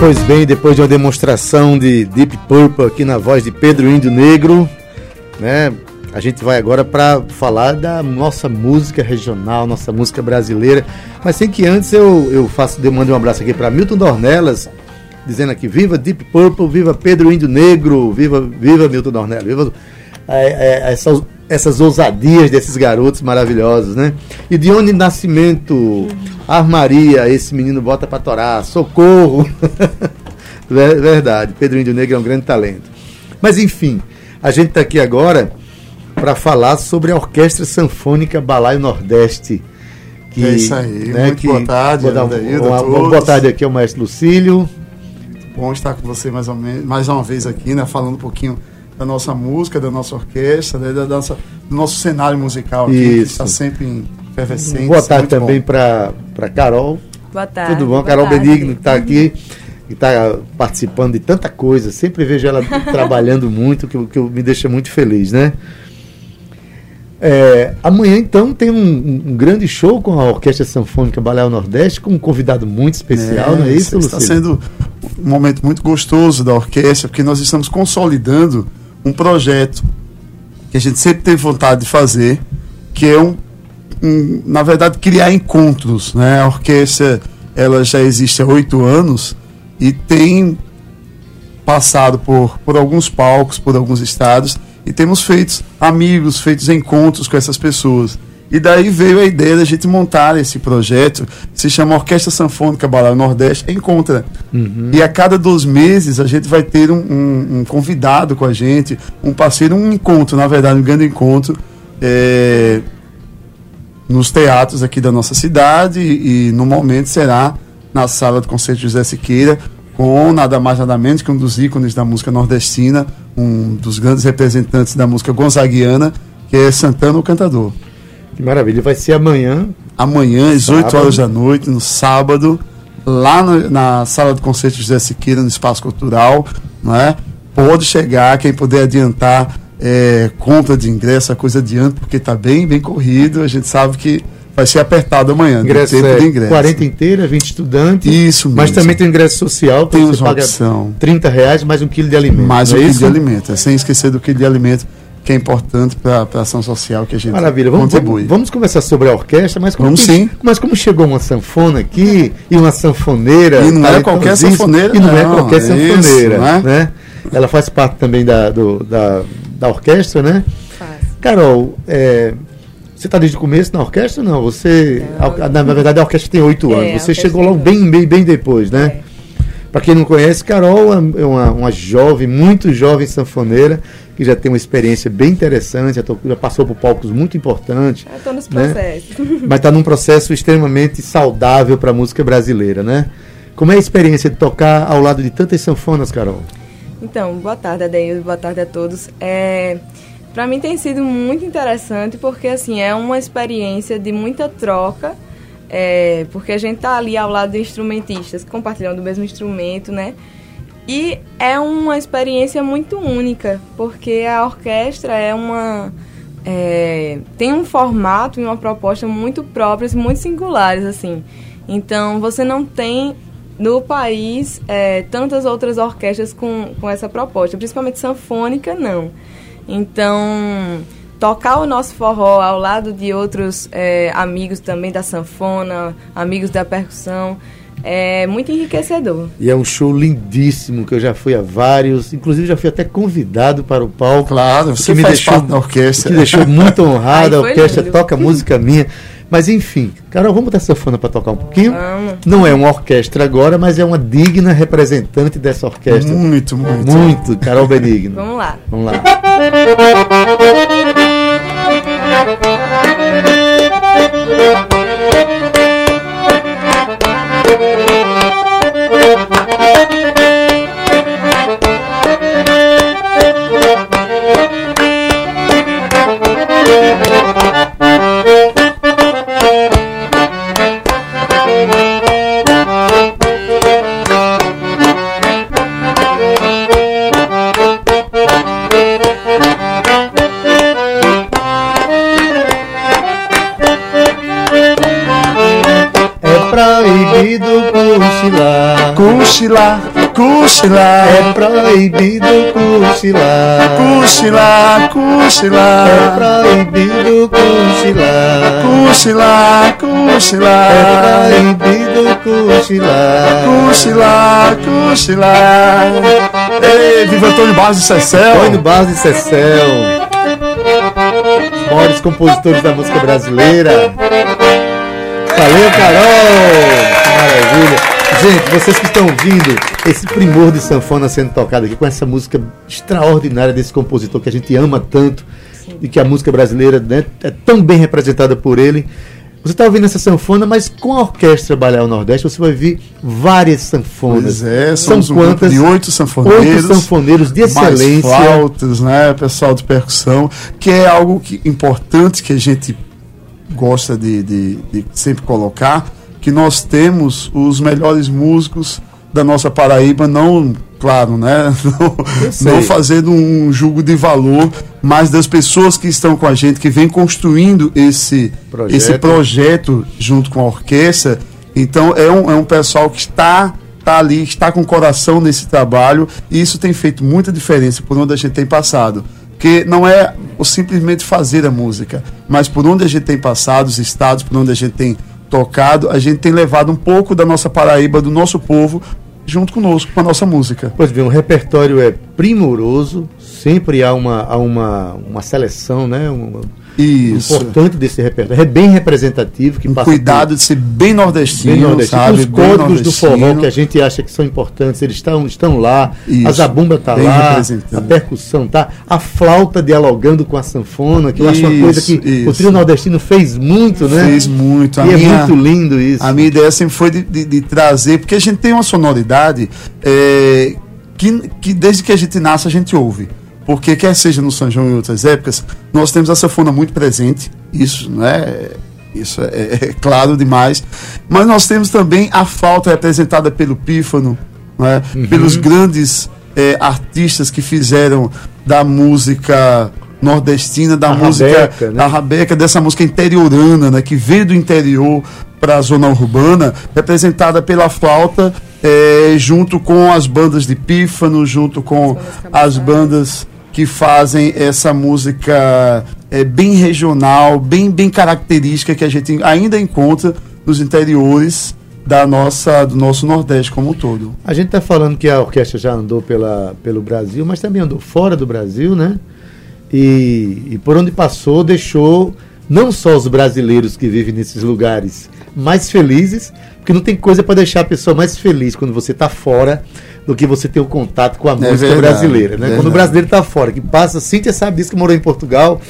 Pois bem, depois de uma demonstração de Deep Purple aqui na voz de Pedro Índio Negro, né? A gente vai agora para falar da nossa música regional, nossa música brasileira. Mas sem que antes eu, eu faço, mando um abraço aqui para Milton Dornelas, dizendo aqui: viva Deep Purple, viva Pedro Índio Negro, viva, viva Milton Dornelas, viva essas, essas ousadias desses garotos maravilhosos, né? E de onde Nascimento, Armaria, esse menino bota para torar, socorro! Verdade, Pedro Índio Negro é um grande talento. Mas enfim, a gente está aqui agora para falar sobre a Orquestra Sanfônica Balaio Nordeste. Que, é isso aí. Né, Muito que, boa tarde, boa, uma, uma, boa tarde aqui ao Mestre Lucílio. Bom estar com você mais, ou menos, mais uma vez aqui, né, falando um pouquinho da nossa música, da nossa orquestra, né, da nossa, do nosso cenário musical aqui, Isso. que está sempre em efervescente. Boa tarde também para Carol. Boa tarde. Tudo bom? Carol tarde. Benigno está aqui e está participando de tanta coisa. Sempre vejo ela trabalhando muito, que, que me deixa muito feliz, né? É, amanhã, então, tem um, um, grande show com a Orquestra Sanfônica Balear Nordeste, com um convidado muito especial, é, não é isso, Está sendo um momento muito gostoso da orquestra, porque nós estamos consolidando um projeto que a gente sempre teve vontade de fazer, que é um, um na verdade, criar encontros. Né? A orquestra ela já existe há oito anos e tem passado por, por alguns palcos, por alguns estados, e temos feito amigos, feitos encontros com essas pessoas. E daí veio a ideia da gente montar esse projeto, que se chama Orquestra Sanfônica Balão Nordeste Encontra. Uhum. E a cada dois meses a gente vai ter um, um, um, convidado com a gente, um parceiro, um encontro, na verdade, um grande encontro é, nos teatros aqui da nossa cidade e, e no momento será na sala do Concerto José Siqueira, com nada mais nada menos que um dos ícones da música nordestina, um dos grandes representantes da música gonzaguiana, que é Santana o Cantador. Que maravilha, vai ser amanhã. Amanhã, às 8 horas da noite, no sábado, lá no, na sala do Concerto José Siqueira, no Espaço Cultural, não é? Pode chegar, quem puder adiantar, é, compra de ingresso, a coisa adianta, porque está bem, bem corrido, a gente sabe que vai ser apertado amanhã. Ingresso tempo é de ingresso. 40 inteira, 20 estudantes. Isso mesmo. Mas também tem ingresso social. Temos uma opção. 30 reais mais um quilo de alimento. Mais um é quilo de alimento. É, sem esquecer do quilo de alimento que é importante para a ação social que a gente Maravilha. Vamos, contribui. Vamos, vamos conversar sobre a orquestra, mas como, vamos, sim. mas como chegou uma sanfona aqui e uma sanfoneira. E não é qualquer sanfoneira. E não, é não é qualquer sanfoneira. Isso, né? né? Ela faz parte também da, do, da, da orquestra, né? Faz. Carol, é, você está desde o começo na orquestra não? Você. Não. A, na, verdade, a orquestra tem oito é, anos. Você chegou logo bem, bem, bem depois, né? É. Para quem não conhece, Carol é uma, uma jovem, muito jovem sanfoneira, que já tem uma experiência bem interessante, já, tô, já passou por palcos muito importantes. Estou nesse né? processo. Mas está num processo extremamente saudável para a música brasileira, né? Como é a experiência de tocar ao lado de tantas sanfonas, Carol? Então, boa tarde, Adeildo, boa tarde a todos. É, para mim tem sido muito interessante porque assim é uma experiência de muita troca, é, porque a gente tá ali ao lado de instrumentistas compartilhando o mesmo instrumento, né? E é uma experiência muito única, porque a orquestra é uma é, tem um formato e uma proposta muito próprias, muito singulares assim. Então você não tem no país é, tantas outras orquestras com, com essa proposta, principalmente sanfônica não. Então, tocar o nosso forró ao lado de outros é, amigos também da sanfona, amigos da percussão, é muito enriquecedor. E é um show lindíssimo que eu já fui a vários, inclusive já fui até convidado para o palco. Claro, você me deixou da orquestra. Que deixou muito honrado, a orquestra lindo. toca música minha. Mas enfim, Carol, vamos botar sanfona para tocar um pouquinho? Vamos. Não é uma orquestra agora, mas é uma digna representante dessa orquestra. Muito, muito. Muito, Carol Benigno. vamos lá. Vamos lá. cochilar. Cochilar. É proibido cochilar. Cochilar, cochilar. É proibido cochilar. Cochilar, cochilar. É proibido cochilar. Cochilar, cochilar. Ei, viva Antônio Barros de Cecel. Antônio Barros de Cecel. Maiores compositores da música brasileira. Valeu, Carol! Maravilha! Gente, vocês que estão ouvindo esse primor de sanfona sendo tocado aqui com essa música extraordinária desse compositor que a gente ama tanto e que a música brasileira né, é tão bem representada por ele. Você está ouvindo essa sanfona, mas com a orquestra Balhar Nordeste você vai ver várias sanfonas. Pois é, são um quantas? De oito sanfoneiros. Oito sanfoneiros de excelência. Mais flautas, né? Pessoal de percussão, que é algo que, importante que a gente gosta de, de, de sempre colocar, que nós temos os melhores músicos da nossa Paraíba, não, claro, né? Não, não, fazendo um julgo de valor, mas das pessoas que estão com a gente, que vem construindo esse projeto, esse projeto junto com a orquestra. Então é um, é um pessoal que está, está ali, está com o coração nesse trabalho, e isso tem feito muita diferença por onde a gente tem passado que não é o simplesmente fazer a música, mas por onde a gente tem passado, os estados por onde a gente tem tocado, a gente tem levado um pouco da nossa Paraíba, do nosso povo, junto conosco, com a nossa música. Pois bem, o repertório é primoroso, sempre há uma, há uma, uma seleção, né? Uma, isso. importante desse repertório. É bem representativo. Que um cuidado de ser bem nordestino, bem nordestino. Sabe? Os códigos do forró que a gente acha que são importantes, eles estão, estão lá. Isso. A zabumba está lá, a percussão tá, a flauta dialogando com a sanfona, que eu isso, acho uma coisa que isso. o trio nordestino fez muito, né? Fez muito. A e é minha, é muito lindo isso. A minha ideia sempre foi de, de, de trazer, porque a gente tem uma sonoridade é, que, que desde que a gente nasce a gente ouve porque quer seja no São João em outras épocas, nós temos a sanfona muito presente, isso não é isso é, é, é, claro demais, mas nós temos também a falta representada pelo pífano, é? uhum. pelos grandes é, artistas que fizeram da música nordestina, da a música rabeca, né? da rabeca, dessa música interiorana, né, que veio do interior para a zona urbana, representada pela flauta, é, junto com as bandas de pífano, junto com as bandas que fazem essa música é, bem regional, bem, bem característica que a gente ainda encontra nos interiores da nossa, do nosso Nordeste como um todo. A gente está falando que a orquestra já andou pela, pelo Brasil, mas também andou fora do Brasil, né? E, e por onde passou, deixou não só os brasileiros que vivem nesses lugares mais felizes, porque não tem coisa para deixar a pessoa mais feliz quando você está fora do que você ter o contato com a é música verdade, brasileira. Né? Quando o brasileiro está fora, que passa, Cíntia sabe disso que morou em Portugal,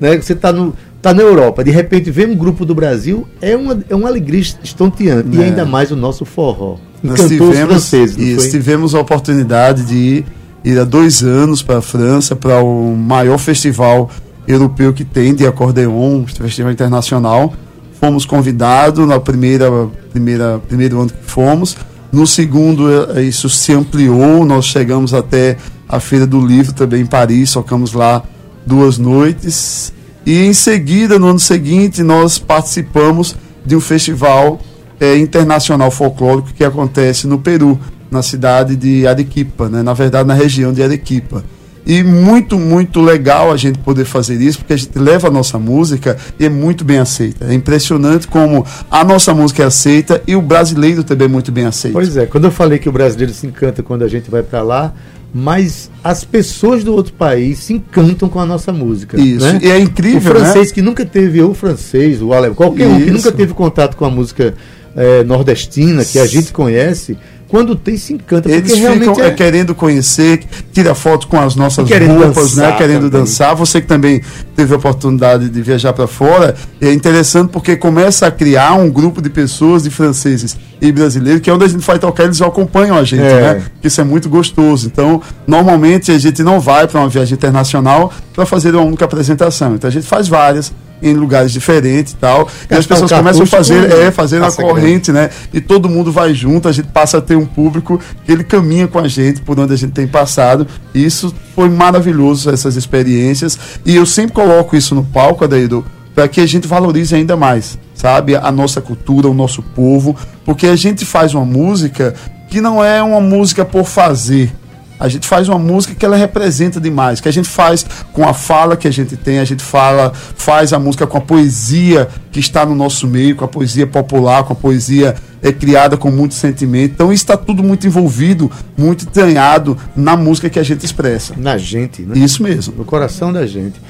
né? você está no, tá na Europa, de repente vem um grupo do Brasil, é uma, é uma alegria estonteante. É. E ainda mais o nosso forró. Nós tivemos, franceses, isso, tivemos a oportunidade de ir, ir há dois anos para a França, para o maior festival europeu que tem de acordeon, festival internacional. Fomos convidados na primeira, primeira primeiro ano que fomos no segundo, eh, isso se ampliou, nós chegamos até a Feira do Livro também em Paris, tocamos lá duas noites. E em seguida, no ano seguinte, nós participamos de um festival é, internacional folclórico que acontece no Peru, na cidade de Arequipa, né? na verdade, na região de Arequipa. E muito, muito legal a gente poder fazer isso, porque a gente leva a nossa música e é muito bem aceita. É impressionante como a nossa música é aceita e o brasileiro também é muito bem aceito. Pois é, quando eu falei que o brasileiro se encanta quando a gente vai para lá, mas as pessoas do outro país se encantam com a nossa música. Isso, né? e é incrível. O francês né? que nunca teve, ou o francês, o alemão, qualquer Isso. um que nunca teve contato com a música é, nordestina, que a gente conhece, quando tem se encanta. Eles ficam é... querendo conhecer, tira foto com as nossas roupas, né? Querendo também. dançar. Você que também teve a oportunidade de viajar para fora, é interessante porque começa a criar um grupo de pessoas, de franceses e brasileiros, que é onde a gente vai tocar, eles acompanham a gente, é. né? Isso é muito gostoso. Então, normalmente a gente não vai para uma viagem internacional para fazer uma única apresentação. Então a gente faz várias em lugares diferentes e tal. e as pessoas começam a fazer, é, fazer a corrente, grande. né? E todo mundo vai junto, a gente passa a ter um público que ele caminha com a gente por onde a gente tem passado. E isso foi maravilhoso, essas experiências. E eu sempre coloco isso no palco, Adaído, para que a gente valorize ainda mais sabe? A nossa cultura, o nosso povo, porque a gente faz uma música que não é uma música por fazer. A gente faz uma música que ela representa demais, que a gente faz com a fala que a gente tem, a gente fala, faz a música com a poesia que está no nosso meio, com a poesia popular, com a poesia é, criada com muito sentimento. Então isso está tudo muito envolvido, muito entranhado na música que a gente expressa. Na gente, né? Isso mesmo. No coração da gente.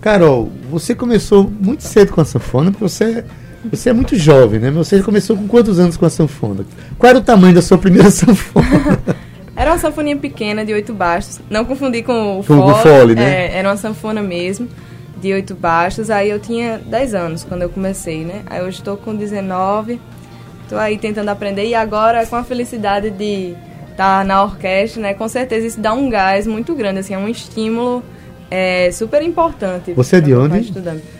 Carol, você começou muito cedo com a sanfona, porque você você é muito jovem, né? Você começou com quantos anos com a sanfona? Qual era o tamanho da sua primeira sanfona? Era uma sanfoninha pequena, de oito baixos. Não confundi com o com, fole. Com fole né? É, era uma sanfona mesmo, de oito baixos. Aí eu tinha 10 anos quando eu comecei, né? Aí hoje estou com 19. Estou aí tentando aprender. E agora, com a felicidade de estar tá na orquestra, né? Com certeza isso dá um gás muito grande, assim, é um estímulo é super importante. Você é de onde?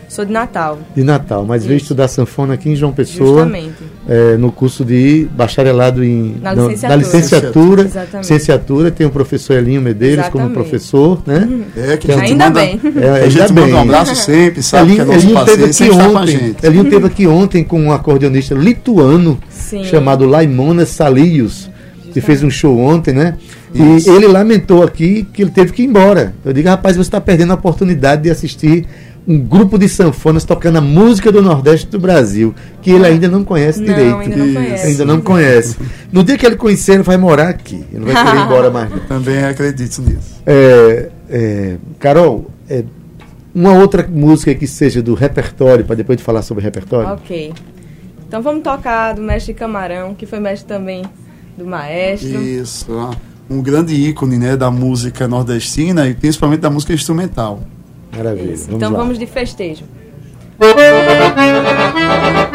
Sou de Natal. De Natal, mas Isso. veio estudar sanfona aqui em João Pessoa. Justamente. É, no curso de bacharelado em na licenciatura. Na licenciatura, licenciatura tem o professor Elinho Medeiros Exatamente. como professor, né? É, que, a gente ainda manda, bem. É, a gente ainda manda um abraço sempre, sabe Elinho, que é Elinho teve aqui ontem. Elinho teve aqui ontem com um acordeonista lituano Sim. chamado Laimonas Salios, que fez um show ontem, né? Isso. E ele lamentou aqui que ele teve que ir embora. Eu digo, rapaz, você está perdendo a oportunidade de assistir um grupo de sanfonas tocando a música do Nordeste do Brasil, que ele ainda não conhece não, direito. Ainda não conhece. Ainda não conhece. No dia que ele conhecer, ele vai morar aqui. Ele não vai querer ir embora mais. Não. Também acredito nisso. É, é, Carol, é, uma outra música que seja do repertório, para depois de falar sobre repertório. Ok. Então vamos tocar do mestre Camarão, que foi mestre também do maestro. Isso um grande ícone né, da música nordestina e principalmente da música instrumental. Maravilha. Vamos então lá. vamos de festejo.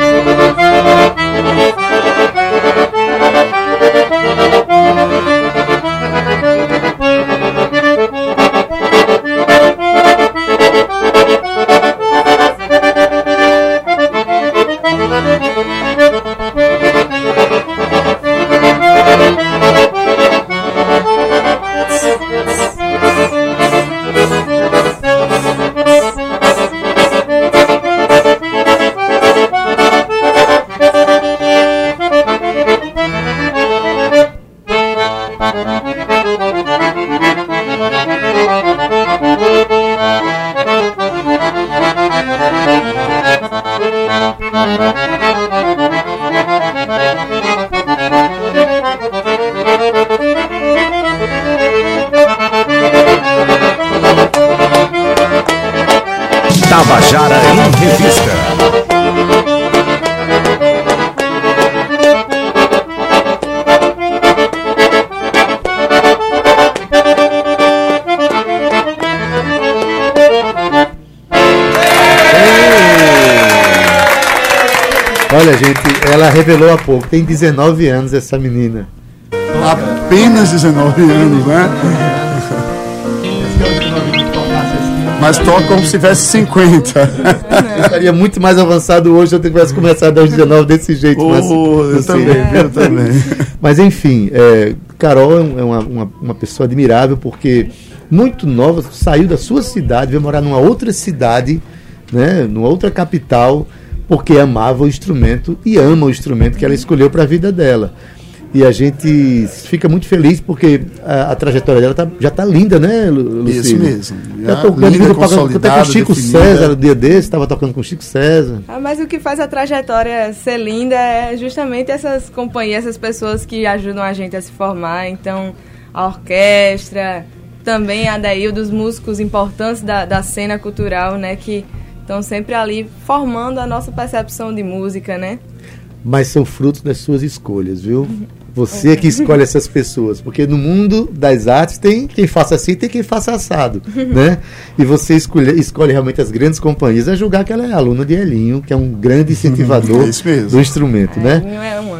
Olha, gente, ela revelou há pouco, tem 19 anos essa menina. Apenas 19 anos, né? Mas toca como se tivesse 50. Eu estaria muito mais avançado hoje se eu tivesse começado aos 19 desse jeito. Oh, mas, eu também, eu também. Mas enfim, é, Carol é uma, uma, uma pessoa admirável porque muito nova, saiu da sua cidade, veio morar numa outra cidade, né, numa outra capital porque amava o instrumento e ama o instrumento que ela escolheu para a vida dela. E a gente fica muito feliz porque a, a trajetória dela tá, já está linda, né, Lucílio? Isso mesmo. Já tá tocando linda, até com Chico definida. César, no dia desse, estava tocando com Chico César. Ah, mas o que faz a trajetória ser linda é justamente essas companhias, essas pessoas que ajudam a gente a se formar. Então, a orquestra, também a daí dos músicos importantes da, da cena cultural, né, que Estão sempre ali formando a nossa percepção de música, né? Mas são frutos das suas escolhas, viu? Você que escolhe essas pessoas, porque no mundo das artes tem quem faça assim, tem quem faça assado, né? E você escolhe, escolhe realmente as grandes companhias, a julgar que ela é aluna de Elinho, que é um grande incentivador é do instrumento, é, né? Elinho é um.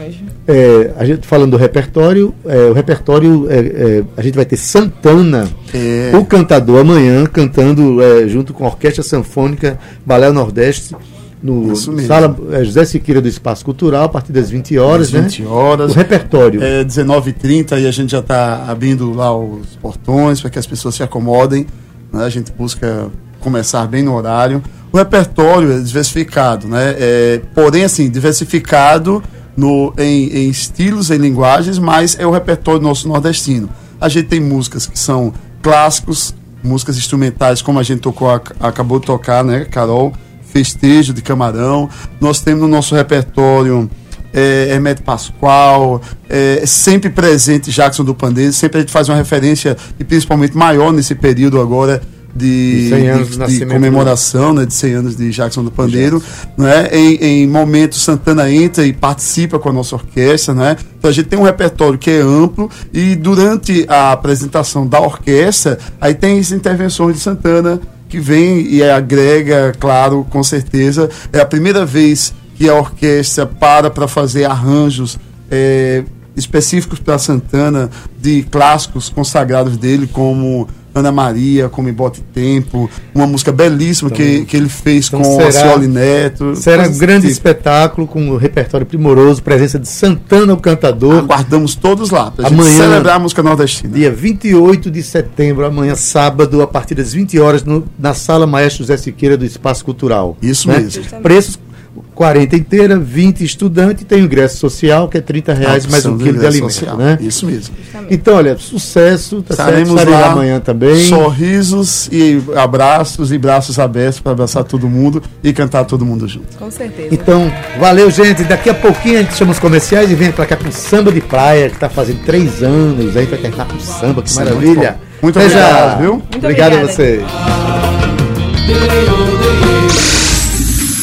É, a gente falando do repertório, é, o repertório é, é, a gente vai ter Santana, é. o cantador amanhã cantando junto com a Orquestra Sanfônica Balé Nordeste no sala é, José Siqueira do Espaço Cultural, a partir das 20 horas, das 20 né? horas. O repertório. É 19h30 e a gente já está abrindo lá os portões para que as pessoas se acomodem. Né? A gente busca começar bem no horário. O repertório é diversificado, né? É, porém, assim, diversificado no, em, em estilos, em linguagens, mas é o repertório nosso nordestino. A gente tem músicas que são clássicos, músicas instrumentais, como a gente tocou, acabou de tocar, né, Carol? Festejo de Camarão. Nós temos no nosso repertório é, Hermeto Pascoal, é, sempre presente Jackson do Pandeiro, sempre a gente faz uma referência, e principalmente maior nesse período agora, de, de, de comemoração né, de 100 anos de Jackson do Pandeiro. Né, em, em momentos, Santana entra e participa com a nossa orquestra. Né, então a gente tem um repertório que é amplo e durante a apresentação da orquestra, aí tem as intervenções de Santana que vem e agrega, claro, com certeza. É a primeira vez que a orquestra para para fazer arranjos é, específicos para Santana de clássicos consagrados dele, como Ana Maria, como Bote Tempo, uma música belíssima que, que ele fez então, com será, a Cioli Neto. Será um grande tipo. espetáculo com um repertório primoroso, presença de Santana, o cantador. Aguardamos todos lá, para amanhã, celebrar a música nordestina. Dia 28 de setembro, amanhã sábado, a partir das 20 horas, no, na Sala Maestro José Siqueira do Espaço Cultural. Isso né? mesmo. Preços 40 inteira, 20 estudante, tem o ingresso social, que é 30 reais mais um quilo de alimento. Social. Né? Isso mesmo. Então, olha, sucesso, tá Estaremos certo? lá amanhã também. Sorrisos e abraços e braços abertos para abraçar todo mundo e cantar todo mundo junto. Com certeza. Então, valeu, gente. Daqui a pouquinho a gente chama os comerciais e vem para cá com samba de praia, que está fazendo três anos. Aí vai terminar com samba, que Sim, maravilha. Muito, muito obrigado, viu? Muito obrigado a você.